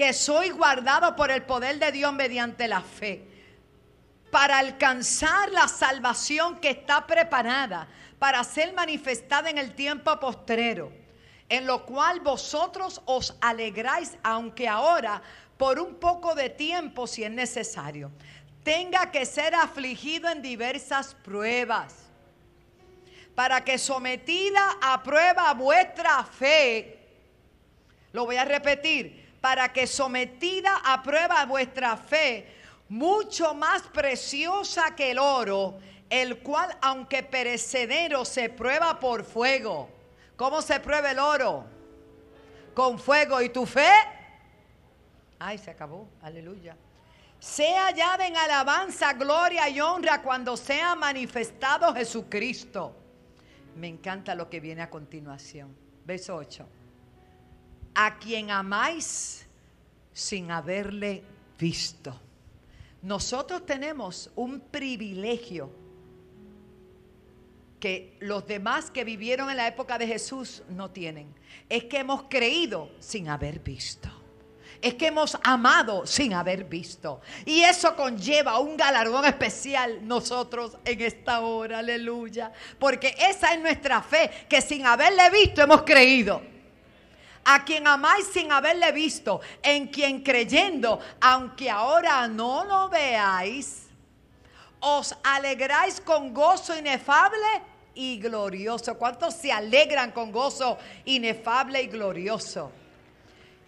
que soy guardado por el poder de Dios mediante la fe, para alcanzar la salvación que está preparada para ser manifestada en el tiempo postrero, en lo cual vosotros os alegráis, aunque ahora por un poco de tiempo, si es necesario, tenga que ser afligido en diversas pruebas, para que sometida a prueba vuestra fe, lo voy a repetir, para que sometida a prueba vuestra fe, mucho más preciosa que el oro, el cual aunque perecedero se prueba por fuego. ¿Cómo se prueba el oro? Con fuego. ¿Y tu fe? Ay, se acabó. Aleluya. sea hallada en alabanza, gloria y honra cuando sea manifestado Jesucristo. Me encanta lo que viene a continuación. Verso 8. A quien amáis sin haberle visto. Nosotros tenemos un privilegio que los demás que vivieron en la época de Jesús no tienen. Es que hemos creído sin haber visto. Es que hemos amado sin haber visto. Y eso conlleva un galardón especial nosotros en esta hora, aleluya. Porque esa es nuestra fe, que sin haberle visto hemos creído. A quien amáis sin haberle visto, en quien creyendo, aunque ahora no lo veáis, os alegráis con gozo inefable y glorioso. ¿Cuántos se alegran con gozo inefable y glorioso?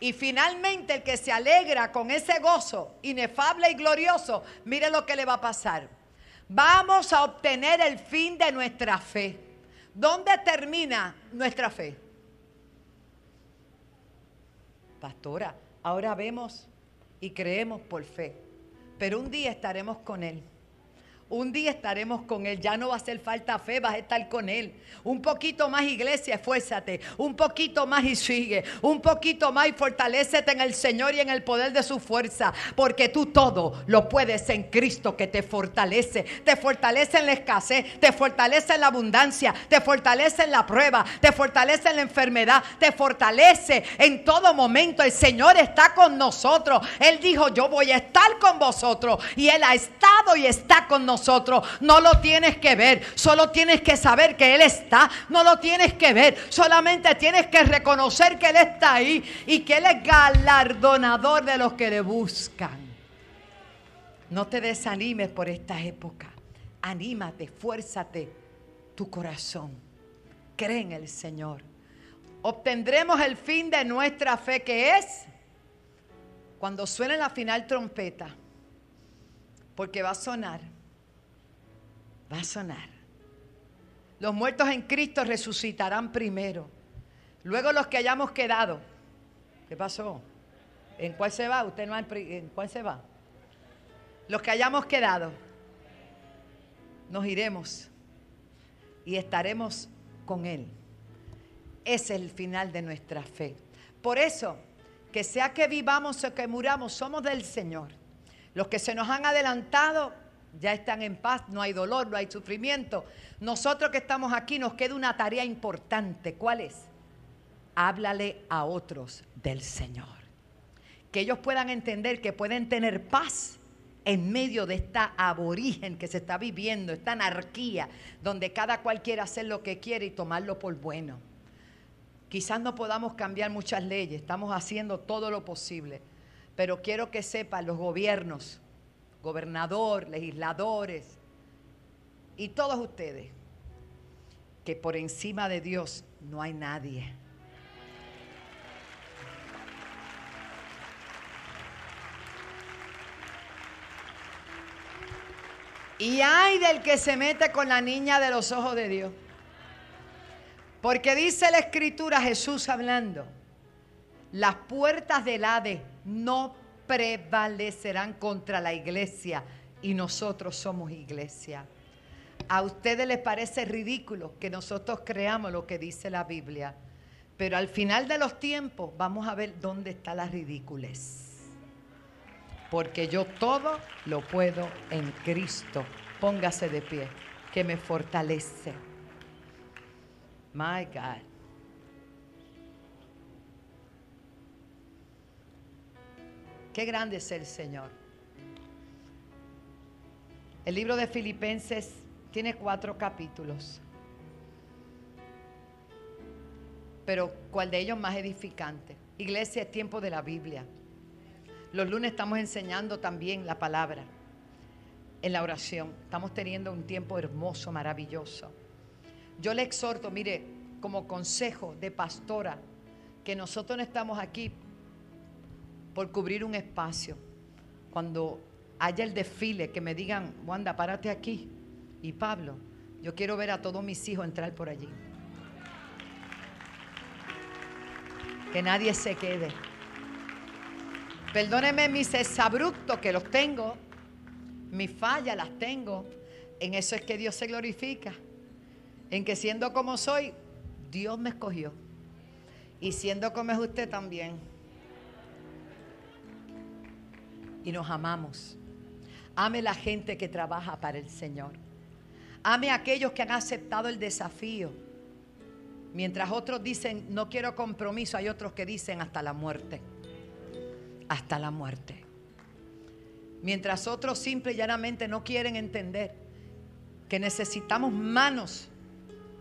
Y finalmente el que se alegra con ese gozo inefable y glorioso, mire lo que le va a pasar. Vamos a obtener el fin de nuestra fe. ¿Dónde termina nuestra fe? Pastora, ahora vemos y creemos por fe, pero un día estaremos con Él. Un día estaremos con Él. Ya no va a hacer falta fe, vas a estar con Él. Un poquito más, iglesia, esfuérzate. Un poquito más y sigue. Un poquito más y fortalecete en el Señor y en el poder de su fuerza. Porque tú todo lo puedes en Cristo que te fortalece. Te fortalece en la escasez. Te fortalece en la abundancia. Te fortalece en la prueba. Te fortalece en la enfermedad. Te fortalece en todo momento. El Señor está con nosotros. Él dijo, yo voy a estar con vosotros. Y Él ha estado y está con nosotros no lo tienes que ver, solo tienes que saber que Él está. No lo tienes que ver, solamente tienes que reconocer que Él está ahí y que Él es galardonador de los que le buscan. No te desanimes por esta época. Anímate, fuérzate tu corazón. Cree en el Señor. Obtendremos el fin de nuestra fe que es cuando suene la final trompeta. Porque va a sonar va a sonar. Los muertos en Cristo resucitarán primero. Luego los que hayamos quedado. ¿Qué pasó? ¿En cuál se va? Usted no ¿En cuál se va? Los que hayamos quedado. Nos iremos y estaremos con Él. Ese es el final de nuestra fe. Por eso, que sea que vivamos o que muramos, somos del Señor. Los que se nos han adelantado, ya están en paz, no hay dolor, no hay sufrimiento. Nosotros que estamos aquí nos queda una tarea importante. ¿Cuál es? Háblale a otros del Señor. Que ellos puedan entender que pueden tener paz en medio de esta aborigen que se está viviendo, esta anarquía, donde cada cual quiere hacer lo que quiere y tomarlo por bueno. Quizás no podamos cambiar muchas leyes, estamos haciendo todo lo posible, pero quiero que sepan los gobiernos, gobernador, legisladores y todos ustedes, que por encima de Dios no hay nadie. Y hay del que se mete con la niña de los ojos de Dios. Porque dice la escritura Jesús hablando, las puertas del Hades no prevalecerán contra la iglesia y nosotros somos iglesia. A ustedes les parece ridículo que nosotros creamos lo que dice la Biblia, pero al final de los tiempos vamos a ver dónde está la ridiculez. Porque yo todo lo puedo en Cristo. Póngase de pie, que me fortalece. My God. Qué grande es el Señor. El libro de Filipenses tiene cuatro capítulos. Pero ¿cuál de ellos más edificante? Iglesia es tiempo de la Biblia. Los lunes estamos enseñando también la palabra en la oración. Estamos teniendo un tiempo hermoso, maravilloso. Yo le exhorto, mire, como consejo de pastora, que nosotros no estamos aquí por cubrir un espacio. Cuando haya el desfile, que me digan, Wanda, párate aquí. Y Pablo, yo quiero ver a todos mis hijos entrar por allí. Que nadie se quede. Perdóneme mis exabruptos que los tengo, mis fallas las tengo. En eso es que Dios se glorifica. En que siendo como soy, Dios me escogió. Y siendo como es usted también. Y nos amamos. Ame la gente que trabaja para el Señor. Ame a aquellos que han aceptado el desafío. Mientras otros dicen, no quiero compromiso, hay otros que dicen hasta la muerte. Hasta la muerte. Mientras otros simple y llanamente no quieren entender que necesitamos manos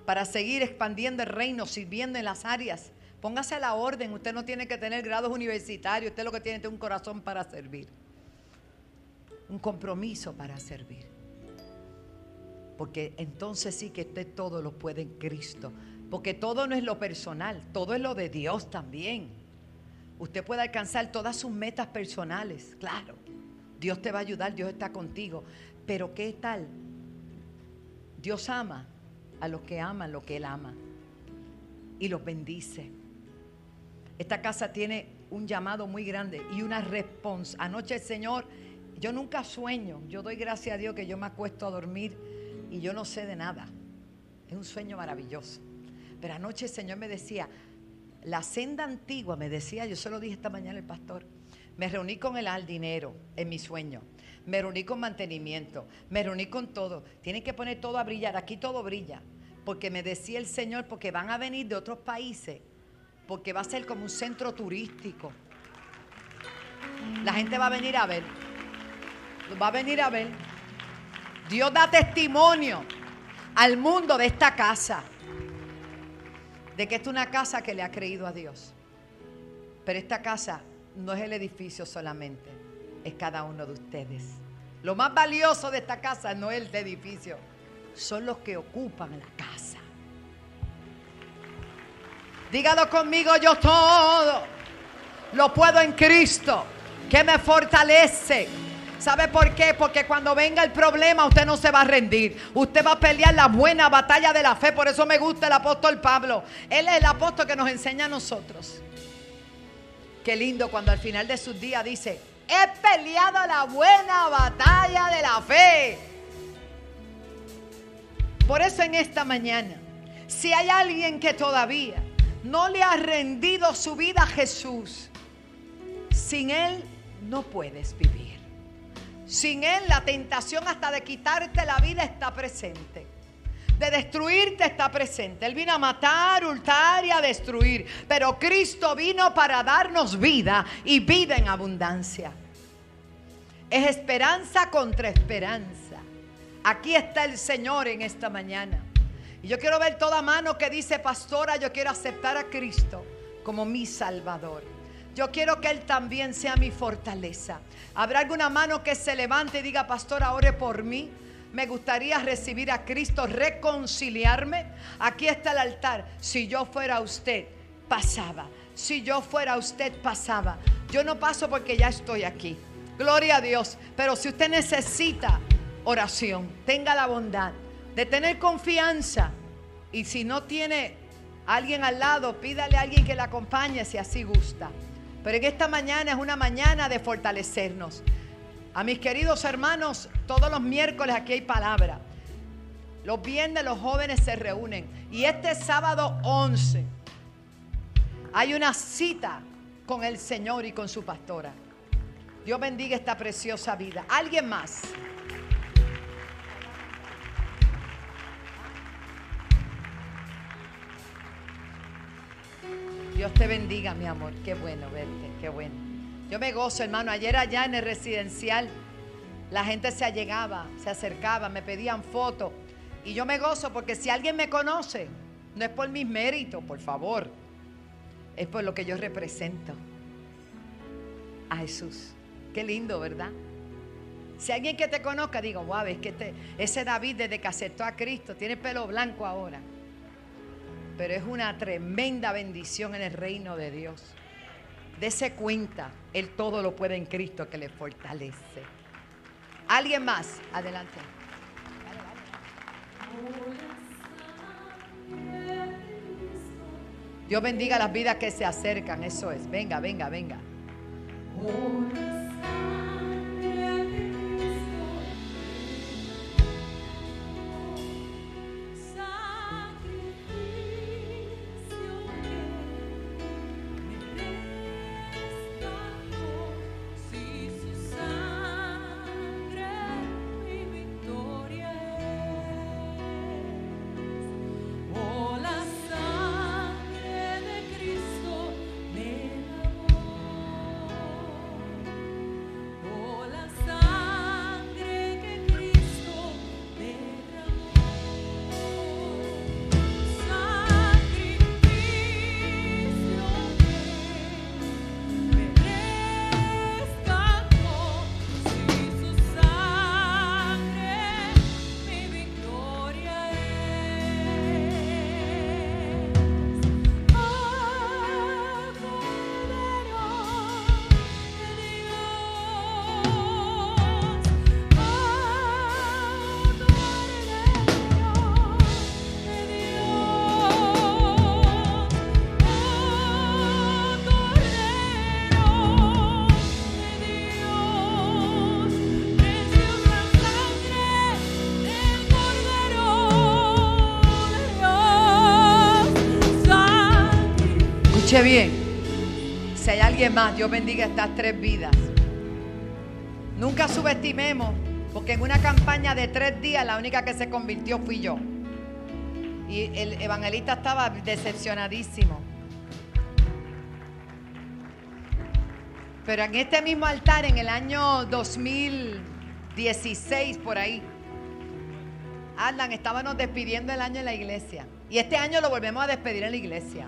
para seguir expandiendo el reino, sirviendo en las áreas. Póngase a la orden, usted no tiene que tener grados universitarios, usted lo que tiene es un corazón para servir. Un compromiso para servir. Porque entonces sí que usted todo lo puede en Cristo. Porque todo no es lo personal, todo es lo de Dios también. Usted puede alcanzar todas sus metas personales, claro. Dios te va a ayudar, Dios está contigo. Pero ¿qué tal? Dios ama a los que aman lo que Él ama y los bendice. Esta casa tiene un llamado muy grande y una respuesta. Anoche el Señor, yo nunca sueño, yo doy gracias a Dios que yo me acuesto a dormir y yo no sé de nada. Es un sueño maravilloso. Pero anoche el Señor me decía, la senda antigua, me decía, yo se lo dije esta mañana el pastor, me reuní con el al dinero en mi sueño, me reuní con mantenimiento, me reuní con todo. Tienen que poner todo a brillar, aquí todo brilla, porque me decía el Señor, porque van a venir de otros países, porque va a ser como un centro turístico. La gente va a venir a ver, va a venir a ver. Dios da testimonio al mundo de esta casa, de que esta es una casa que le ha creído a Dios. Pero esta casa no es el edificio solamente, es cada uno de ustedes. Lo más valioso de esta casa no es el edificio, son los que ocupan la casa. Dígalo conmigo, yo todo lo puedo en Cristo, que me fortalece ¿Sabe por qué? Porque cuando venga el problema usted no se va a rendir. Usted va a pelear la buena batalla de la fe. Por eso me gusta el apóstol Pablo. Él es el apóstol que nos enseña a nosotros. Qué lindo cuando al final de sus días dice, he peleado la buena batalla de la fe. Por eso en esta mañana, si hay alguien que todavía no le ha rendido su vida a Jesús, sin Él no puedes vivir. Sin Él la tentación hasta de quitarte la vida está presente. De destruirte está presente. Él vino a matar, hurtar y a destruir. Pero Cristo vino para darnos vida y vida en abundancia. Es esperanza contra esperanza. Aquí está el Señor en esta mañana. Y yo quiero ver toda mano que dice, pastora, yo quiero aceptar a Cristo como mi Salvador. Yo quiero que Él también sea mi fortaleza. ¿Habrá alguna mano que se levante y diga, pastora, ore por mí? Me gustaría recibir a Cristo, reconciliarme. Aquí está el altar. Si yo fuera usted, pasaba. Si yo fuera usted, pasaba. Yo no paso porque ya estoy aquí. Gloria a Dios. Pero si usted necesita oración, tenga la bondad de tener confianza. Y si no tiene alguien al lado, pídale a alguien que le acompañe si así gusta. Pero en esta mañana es una mañana de fortalecernos. A mis queridos hermanos, todos los miércoles aquí hay palabra. Los viernes los jóvenes se reúnen. Y este sábado 11 hay una cita con el Señor y con su pastora. Dios bendiga esta preciosa vida. ¿Alguien más? Dios te bendiga, mi amor. Qué bueno verte, qué bueno. Yo me gozo, hermano. Ayer allá en el residencial, la gente se allegaba, se acercaba, me pedían fotos. Y yo me gozo porque si alguien me conoce, no es por mis méritos, por favor. Es por lo que yo represento a Jesús. Qué lindo, ¿verdad? Si alguien que te conozca, digo, wow, es que este, ese David desde que aceptó a Cristo tiene pelo blanco ahora pero es una tremenda bendición en el reino de Dios. Dese cuenta, Él todo lo puede en Cristo que le fortalece. ¿Alguien más? Adelante. Dios bendiga las vidas que se acercan, eso es. Venga, venga, venga. Bien. Si hay alguien más, Dios bendiga estas tres vidas. Nunca subestimemos, porque en una campaña de tres días la única que se convirtió fui yo. Y el evangelista estaba decepcionadísimo. Pero en este mismo altar, en el año 2016, por ahí, Alan, estábamos despidiendo el año en la iglesia. Y este año lo volvemos a despedir en la iglesia.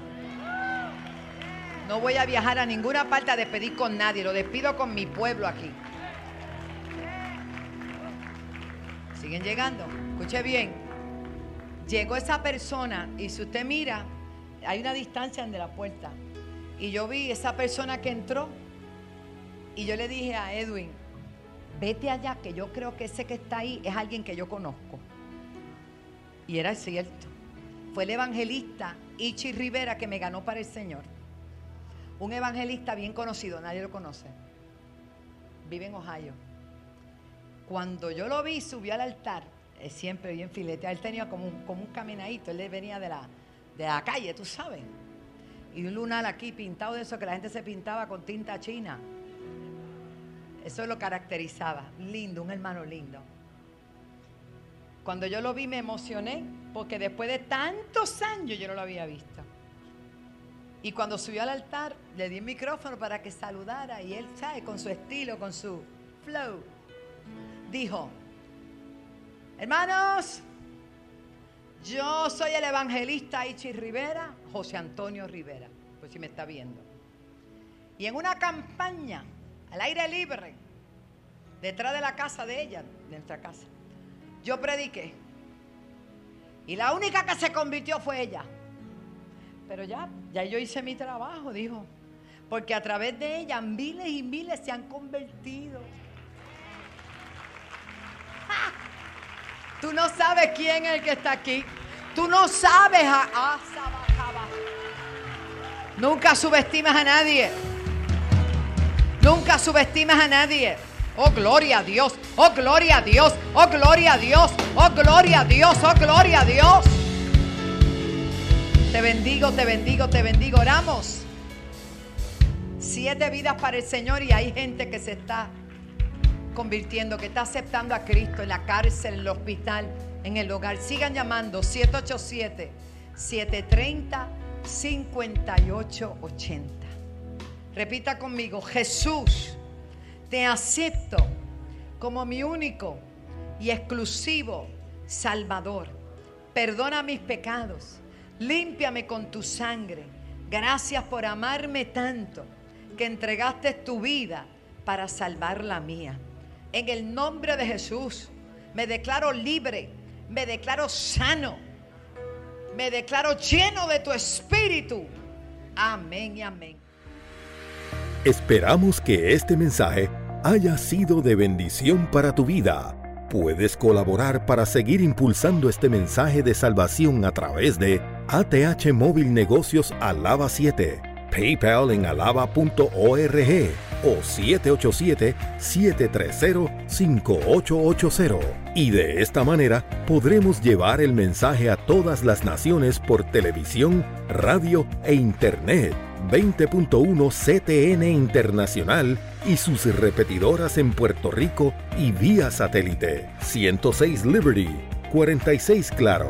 No voy a viajar a ninguna parte a despedir con nadie. Lo despido con mi pueblo aquí. Siguen llegando. Escuche bien. Llegó esa persona y si usted mira, hay una distancia de la puerta. Y yo vi esa persona que entró y yo le dije a Edwin, vete allá que yo creo que ese que está ahí es alguien que yo conozco. Y era cierto. Fue el evangelista Ichi Rivera que me ganó para el Señor un evangelista bien conocido, nadie lo conoce. Vive en Ohio. Cuando yo lo vi, subió al altar, es siempre bien filete. Él tenía como un, como caminadito, él venía de la, de la calle, tú sabes. Y un lunar aquí pintado de eso que la gente se pintaba con tinta china. Eso lo caracterizaba. Lindo, un hermano lindo. Cuando yo lo vi me emocioné porque después de tantos años yo no lo había visto. Y cuando subió al altar, le di el micrófono para que saludara y él, ¿sabe? Con su estilo, con su flow, dijo, hermanos, yo soy el evangelista Ichi Rivera, José Antonio Rivera, pues si me está viendo. Y en una campaña al aire libre, detrás de la casa de ella, de nuestra casa, yo prediqué. Y la única que se convirtió fue ella. Pero ya, ya yo hice mi trabajo, dijo. Porque a través de ella miles y miles se han convertido. Tú no sabes quién es el que está aquí. Tú no sabes a, Nunca subestimas a nadie. Nunca subestimas a nadie. Oh, gloria a Dios. Oh, gloria a Dios. Oh, gloria a Dios. Oh, gloria a Dios. Oh, gloria a Dios. Te bendigo, te bendigo, te bendigo. Oramos. Siete vidas para el Señor y hay gente que se está convirtiendo, que está aceptando a Cristo en la cárcel, en el hospital, en el hogar. Sigan llamando 787-730-5880. Repita conmigo, Jesús, te acepto como mi único y exclusivo Salvador. Perdona mis pecados límpiame con tu sangre. Gracias por amarme tanto que entregaste tu vida para salvar la mía. En el nombre de Jesús me declaro libre, me declaro sano, me declaro lleno de tu espíritu. Amén y amén. Esperamos que este mensaje haya sido de bendición para tu vida. Puedes colaborar para seguir impulsando este mensaje de salvación a través de ATH Móvil Negocios Alaba 7, PayPal en alaba.org o 787-730-5880. Y de esta manera podremos llevar el mensaje a todas las naciones por televisión, radio e internet. 20.1 CTN Internacional y sus repetidoras en Puerto Rico y vía satélite. 106 Liberty, 46 Claro,